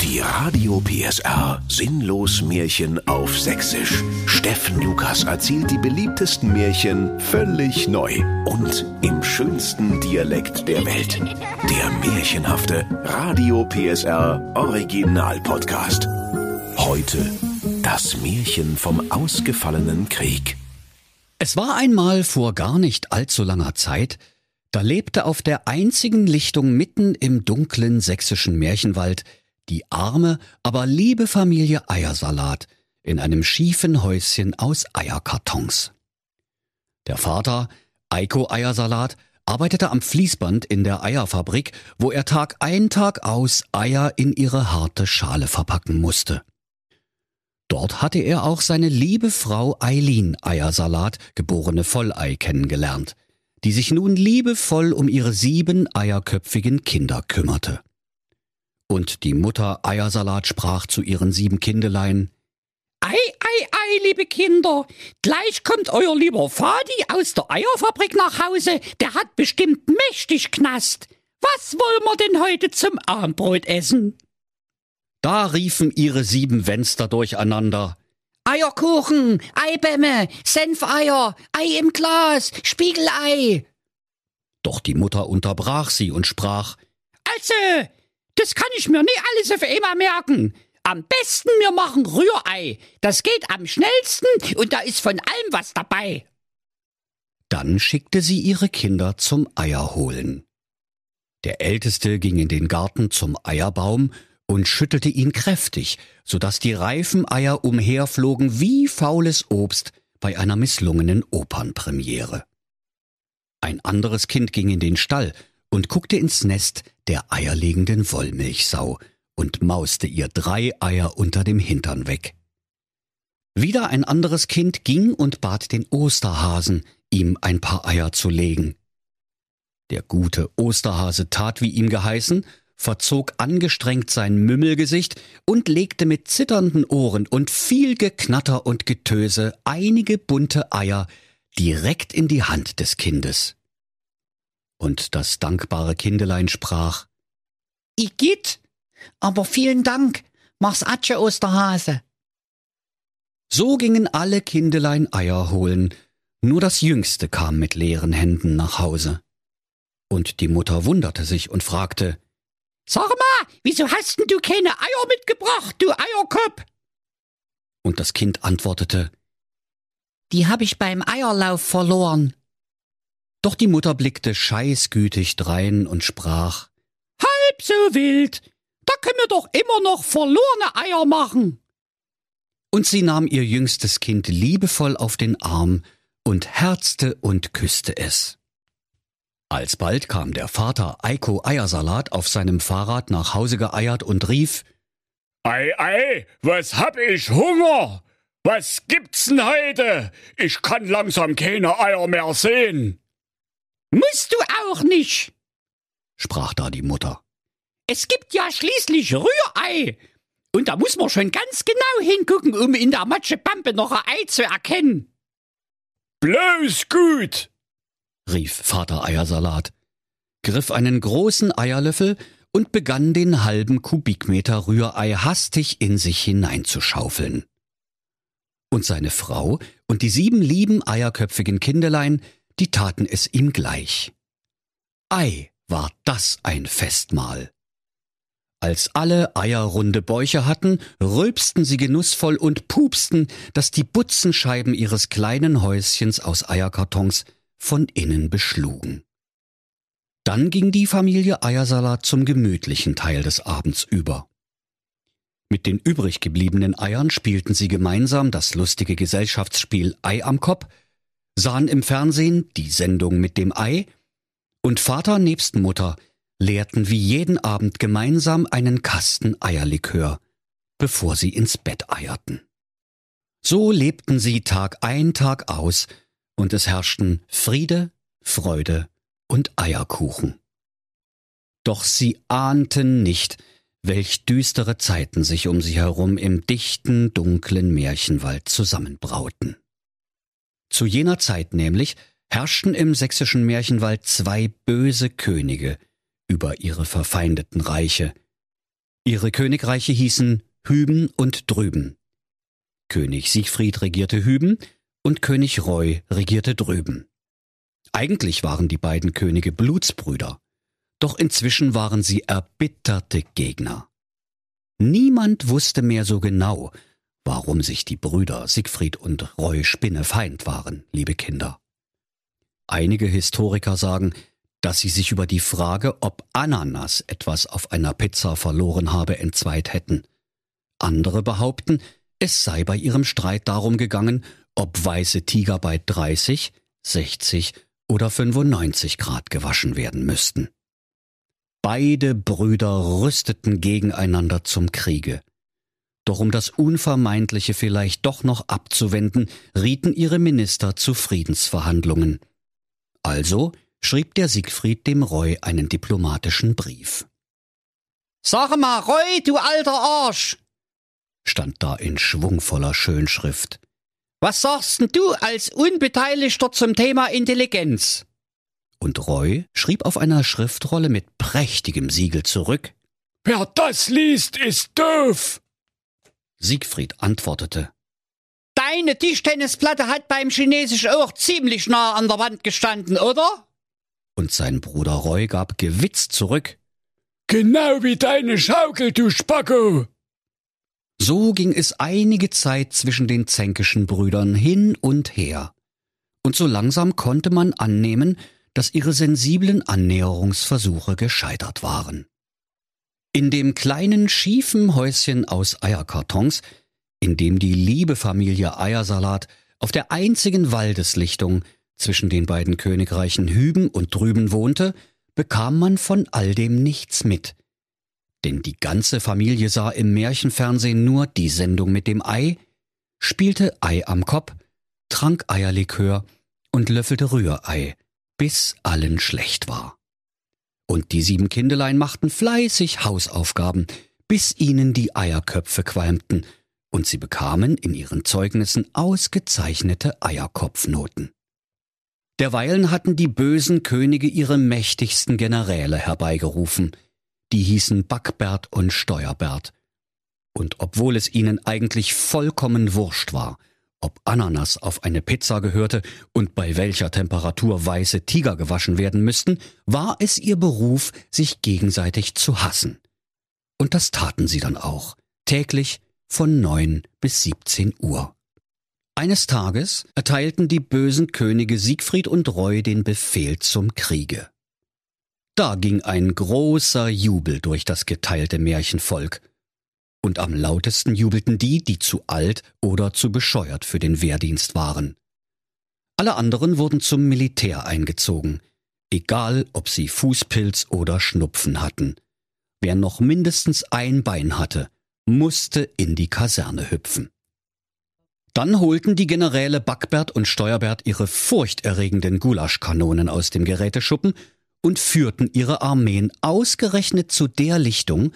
Die Radio PSR Sinnlos Märchen auf Sächsisch. Steffen Lukas erzählt die beliebtesten Märchen völlig neu und im schönsten Dialekt der Welt. Der märchenhafte Radio PSR Original Podcast. Heute das Märchen vom ausgefallenen Krieg. Es war einmal vor gar nicht allzu langer Zeit, da lebte auf der einzigen Lichtung mitten im dunklen sächsischen Märchenwald die arme, aber liebe Familie Eiersalat in einem schiefen Häuschen aus Eierkartons. Der Vater, Eiko Eiersalat, arbeitete am Fließband in der Eierfabrik, wo er Tag ein Tag aus Eier in ihre harte Schale verpacken musste. Dort hatte er auch seine liebe Frau Eileen Eiersalat, geborene Vollei, kennengelernt, die sich nun liebevoll um ihre sieben eierköpfigen Kinder kümmerte. Und die Mutter Eiersalat sprach zu ihren sieben Kindelein Ei, ei, ei, liebe Kinder, gleich kommt euer lieber Vati aus der Eierfabrik nach Hause, der hat bestimmt mächtig Knast. Was wollen wir denn heute zum Abendbrot essen? Da riefen ihre sieben Wenster durcheinander. Eierkuchen, Eibämme, Senfeier, Ei im Glas, Spiegelei. Doch die Mutter unterbrach sie und sprach Also, das kann ich mir nie alles auf einmal merken. Am besten wir machen Rührei. Das geht am schnellsten und da ist von allem was dabei. Dann schickte sie ihre Kinder zum Eier holen. Der Älteste ging in den Garten zum Eierbaum und schüttelte ihn kräftig, so dass die reifen Eier umherflogen wie faules Obst bei einer misslungenen Opernpremiere. Ein anderes Kind ging in den Stall und guckte ins Nest der eierlegenden Wollmilchsau und mauste ihr drei Eier unter dem Hintern weg. Wieder ein anderes Kind ging und bat den Osterhasen, ihm ein paar Eier zu legen. Der gute Osterhase tat, wie ihm geheißen, verzog angestrengt sein Mümmelgesicht und legte mit zitternden Ohren und viel Geknatter und Getöse einige bunte Eier direkt in die Hand des Kindes. Und das dankbare Kindelein sprach Igitt, aber vielen Dank, mach's Atsche Osterhase. So gingen alle Kindelein Eier holen, nur das Jüngste kam mit leeren Händen nach Hause. Und die Mutter wunderte sich und fragte Sag mal, wieso hast denn du keine Eier mitgebracht, du Eierkopf? Und das Kind antwortete, Die hab ich beim Eierlauf verloren. Doch die Mutter blickte scheißgütig drein und sprach, Halb so wild, da können wir doch immer noch verlorene Eier machen. Und sie nahm ihr jüngstes Kind liebevoll auf den Arm und herzte und küsste es. Alsbald kam der Vater Eiko Eiersalat auf seinem Fahrrad nach Hause geeiert und rief Ei, ei, was hab ich Hunger? Was gibt's denn heute? Ich kann langsam keine Eier mehr sehen. Musst du auch nicht, sprach da die Mutter. Es gibt ja schließlich Rührei. Und da muss man schon ganz genau hingucken, um in der Matschepampe noch ein Ei zu erkennen. Bloß gut, rief Vater Eiersalat, griff einen großen Eierlöffel und begann den halben Kubikmeter Rührei hastig in sich hineinzuschaufeln. Und seine Frau und die sieben lieben eierköpfigen Kindelein, die taten es ihm gleich. Ei, war das ein Festmahl. Als alle Eier runde Bäuche hatten, rülpsten sie genussvoll und pupsten, dass die Butzenscheiben ihres kleinen Häuschens aus Eierkartons von innen beschlugen. Dann ging die Familie Eiersalat zum gemütlichen Teil des Abends über. Mit den übrig gebliebenen Eiern spielten sie gemeinsam das lustige Gesellschaftsspiel Ei am Kopf, sahen im Fernsehen die Sendung mit dem Ei, und Vater nebst Mutter leerten wie jeden Abend gemeinsam einen Kasten Eierlikör, bevor sie ins Bett eierten. So lebten sie Tag ein, Tag aus, und es herrschten Friede, Freude und Eierkuchen. Doch sie ahnten nicht, welch düstere Zeiten sich um sie herum im dichten, dunklen Märchenwald zusammenbrauten. Zu jener Zeit nämlich herrschten im sächsischen Märchenwald zwei böse Könige über ihre verfeindeten Reiche, Ihre Königreiche hießen Hüben und Drüben. König Siegfried regierte Hüben und König Roy regierte drüben. Eigentlich waren die beiden Könige Blutsbrüder, doch inzwischen waren sie erbitterte Gegner. Niemand wusste mehr so genau, warum sich die Brüder Siegfried und Roy Spinnefeind waren, liebe Kinder. Einige Historiker sagen, dass sie sich über die Frage, ob Ananas etwas auf einer Pizza verloren habe, entzweit hätten. Andere behaupten, es sei bei ihrem Streit darum gegangen, ob weiße Tiger bei 30, 60 oder 95 Grad gewaschen werden müssten. Beide Brüder rüsteten gegeneinander zum Kriege. Doch um das Unvermeidliche vielleicht doch noch abzuwenden, rieten ihre Minister zu Friedensverhandlungen. Also schrieb der Siegfried dem Roy einen diplomatischen Brief. Sag mal, Roy, du alter Arsch, stand da in schwungvoller Schönschrift. Was sagst denn du als Unbeteiligter zum Thema Intelligenz? Und Roy schrieb auf einer Schriftrolle mit prächtigem Siegel zurück. Wer das liest, ist doof. Siegfried antwortete. Deine Tischtennisplatte hat beim Chinesisch auch ziemlich nah an der Wand gestanden, oder? Und sein Bruder Roy gab gewitzt zurück. Genau wie deine Schaukel, du Spacko. So ging es einige Zeit zwischen den zänkischen Brüdern hin und her. Und so langsam konnte man annehmen, dass ihre sensiblen Annäherungsversuche gescheitert waren. In dem kleinen schiefen Häuschen aus Eierkartons, in dem die liebe Familie Eiersalat auf der einzigen Waldeslichtung zwischen den beiden Königreichen Hüben und Drüben wohnte, bekam man von all dem nichts mit, denn die ganze Familie sah im Märchenfernsehen nur die Sendung mit dem Ei, spielte Ei am Kopf, trank Eierlikör und löffelte Rührei, bis allen schlecht war. Und die sieben Kindelein machten fleißig Hausaufgaben, bis ihnen die Eierköpfe qualmten, und sie bekamen in ihren Zeugnissen ausgezeichnete Eierkopfnoten. Derweilen hatten die bösen Könige ihre mächtigsten Generäle herbeigerufen, die hießen Backbert und Steuerbert. Und obwohl es ihnen eigentlich vollkommen wurscht war, ob Ananas auf eine Pizza gehörte und bei welcher Temperatur weiße Tiger gewaschen werden müssten, war es ihr Beruf, sich gegenseitig zu hassen. Und das taten sie dann auch, täglich von neun bis siebzehn Uhr. Eines Tages erteilten die bösen Könige Siegfried und Roy den Befehl zum Kriege. Da ging ein großer Jubel durch das geteilte Märchenvolk. Und am lautesten jubelten die, die zu alt oder zu bescheuert für den Wehrdienst waren. Alle anderen wurden zum Militär eingezogen, egal ob sie Fußpilz oder Schnupfen hatten. Wer noch mindestens ein Bein hatte, musste in die Kaserne hüpfen. Dann holten die Generäle Backbert und Steuerbert ihre furchterregenden Gulaschkanonen aus dem Geräteschuppen und führten ihre Armeen ausgerechnet zu der Lichtung,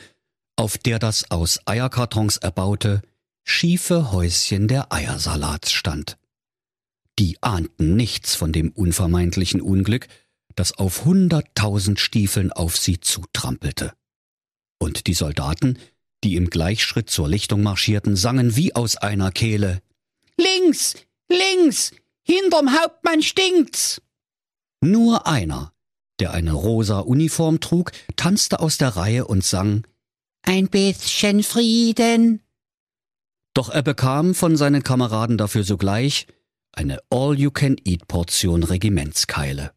auf der das aus Eierkartons erbaute, schiefe Häuschen der Eiersalats stand. Die ahnten nichts von dem unvermeidlichen Unglück, das auf hunderttausend Stiefeln auf sie zutrampelte. Und die Soldaten, die im Gleichschritt zur Lichtung marschierten, sangen wie aus einer Kehle Links, links, hinterm Hauptmann stinkt's. Nur einer, der eine rosa Uniform trug, tanzte aus der Reihe und sang Ein bisschen Frieden. Doch er bekam von seinen Kameraden dafür sogleich eine All-You-Can-Eat-Portion Regimentskeile.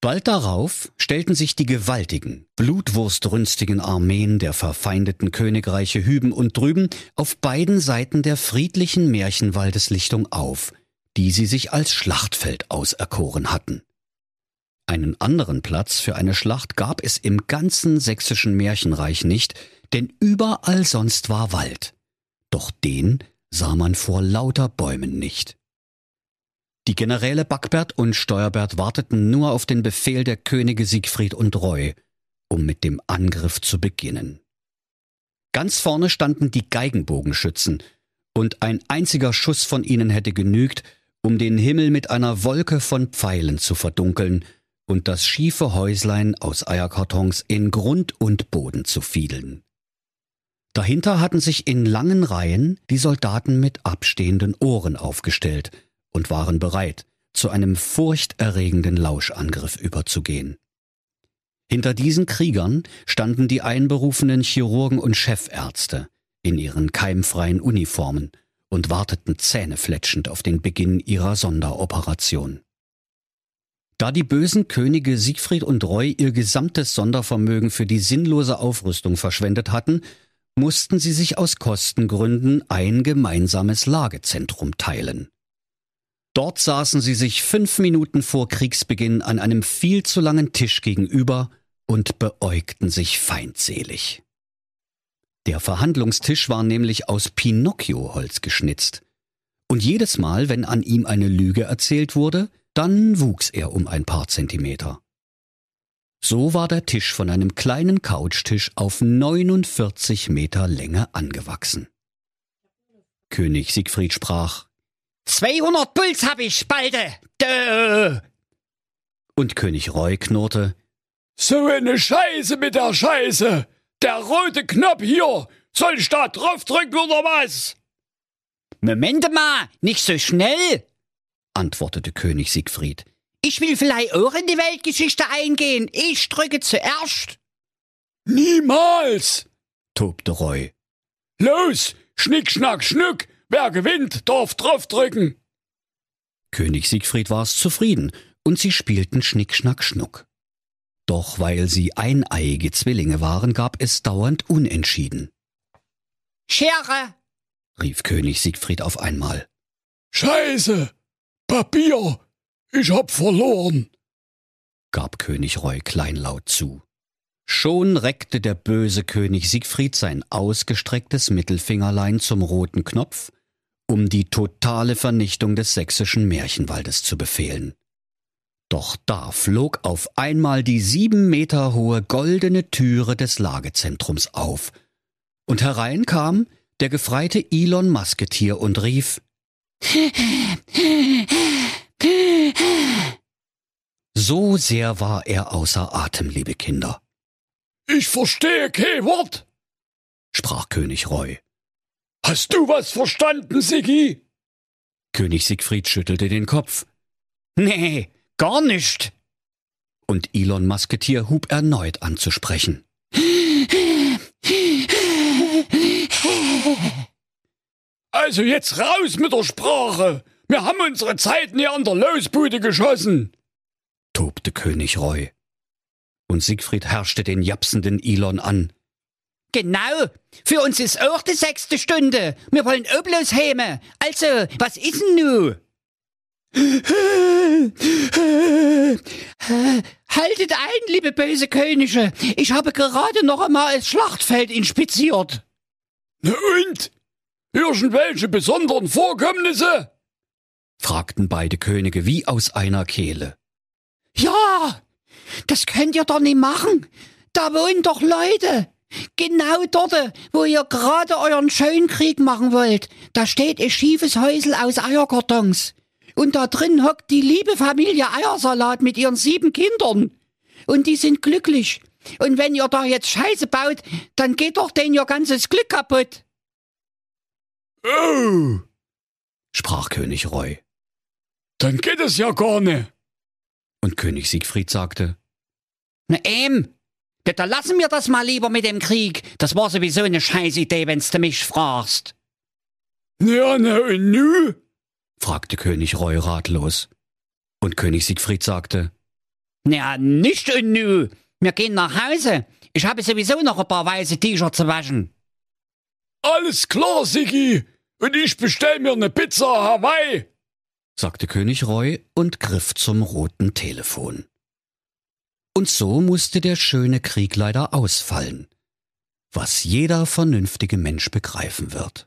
Bald darauf stellten sich die gewaltigen, blutwurstrünstigen Armeen der verfeindeten Königreiche Hüben und Drüben auf beiden Seiten der friedlichen Märchenwaldeslichtung auf, die sie sich als Schlachtfeld auserkoren hatten. Einen anderen Platz für eine Schlacht gab es im ganzen sächsischen Märchenreich nicht, denn überall sonst war Wald. Doch den sah man vor lauter Bäumen nicht. Die Generäle Backbert und Steuerbert warteten nur auf den Befehl der Könige Siegfried und Roy, um mit dem Angriff zu beginnen. Ganz vorne standen die Geigenbogenschützen, und ein einziger Schuss von ihnen hätte genügt, um den Himmel mit einer Wolke von Pfeilen zu verdunkeln und das schiefe Häuslein aus Eierkartons in Grund und Boden zu fiedeln. Dahinter hatten sich in langen Reihen die Soldaten mit abstehenden Ohren aufgestellt und waren bereit, zu einem furchterregenden Lauschangriff überzugehen. Hinter diesen Kriegern standen die einberufenen Chirurgen und Chefärzte in ihren keimfreien Uniformen und warteten zähnefletschend auf den Beginn ihrer Sonderoperation. Da die bösen Könige Siegfried und Roy ihr gesamtes Sondervermögen für die sinnlose Aufrüstung verschwendet hatten, mussten sie sich aus Kostengründen ein gemeinsames Lagezentrum teilen. Dort saßen sie sich fünf Minuten vor Kriegsbeginn an einem viel zu langen Tisch gegenüber und beäugten sich feindselig. Der Verhandlungstisch war nämlich aus Pinocchio-Holz geschnitzt. Und jedes Mal, wenn an ihm eine Lüge erzählt wurde, dann wuchs er um ein paar Zentimeter. So war der Tisch von einem kleinen Couchtisch auf 49 Meter Länge angewachsen. König Siegfried sprach, 200 Puls hab ich, Spalte! Dö! Und König Roy knurrte, So eine Scheiße mit der Scheiße! Der rote Knopf hier! Soll ich da draufdrücken oder was? Moment mal, nicht so schnell! Antwortete König Siegfried. Ich will vielleicht auch in die Weltgeschichte eingehen. Ich drücke zuerst. Niemals! tobte Roy. Los, Schnick, Schnack, Schnuck! Wer gewinnt, darf draufdrücken! König Siegfried war's zufrieden, und sie spielten Schnick, Schnack, Schnuck. Doch weil sie eineiige Zwillinge waren, gab es dauernd Unentschieden. Schere! rief König Siegfried auf einmal. Scheiße! Papier! Ich hab verloren! gab König Roy kleinlaut zu. Schon reckte der böse König Siegfried sein ausgestrecktes Mittelfingerlein zum roten Knopf, um die totale Vernichtung des sächsischen Märchenwaldes zu befehlen. Doch da flog auf einmal die sieben Meter hohe goldene Türe des Lagezentrums auf, und herein kam der gefreite Elon Musketier und rief So sehr war er außer Atem, liebe Kinder. Ich verstehe kein Wort, sprach König Roy. Hast du was verstanden, Siggi? König Siegfried schüttelte den Kopf. Nee, gar nicht. Und Elon Musketier hub erneut an zu sprechen. Also jetzt raus mit der Sprache. Wir haben unsere Zeit nie an der Losbude geschossen, tobte König Roy. Und Siegfried herrschte den japsenden Elon an. Genau, für uns ist auch die sechste Stunde. Wir wollen auch bloß heime. Also, was ist denn nu? Haltet ein, liebe böse Könige. Ich habe gerade noch einmal das Schlachtfeld inspiziert. Na und? Irgendwelche besonderen Vorkommnisse? fragten beide Könige wie aus einer Kehle. Ja, das könnt ihr doch nicht machen. Da wohnen doch Leute. Genau dort, wo ihr gerade euren schönen Krieg machen wollt. Da steht ein schiefes Häusel aus Eierkartons. Und da drin hockt die liebe Familie Eiersalat mit ihren sieben Kindern. Und die sind glücklich. Und wenn ihr da jetzt Scheiße baut, dann geht doch denen ihr ganzes Glück kaputt. Oh, sprach König Roy. dann geht es ja gar nicht. Und König Siegfried sagte, Na ähm, da lassen wir das mal lieber mit dem Krieg. Das war sowieso eine Scheißidee, wenn's du mich fragst. Ja, na und nu? fragte König Roy ratlos. Und König Siegfried sagte, Na, nicht und nu. Wir gehen nach Hause. Ich habe sowieso noch ein paar weiße T-Shirts zu waschen. Alles klar, Siggi. Und ich bestell mir eine Pizza Hawaii. sagte König Roy und griff zum roten Telefon. Und so musste der schöne Krieg leider ausfallen, was jeder vernünftige Mensch begreifen wird.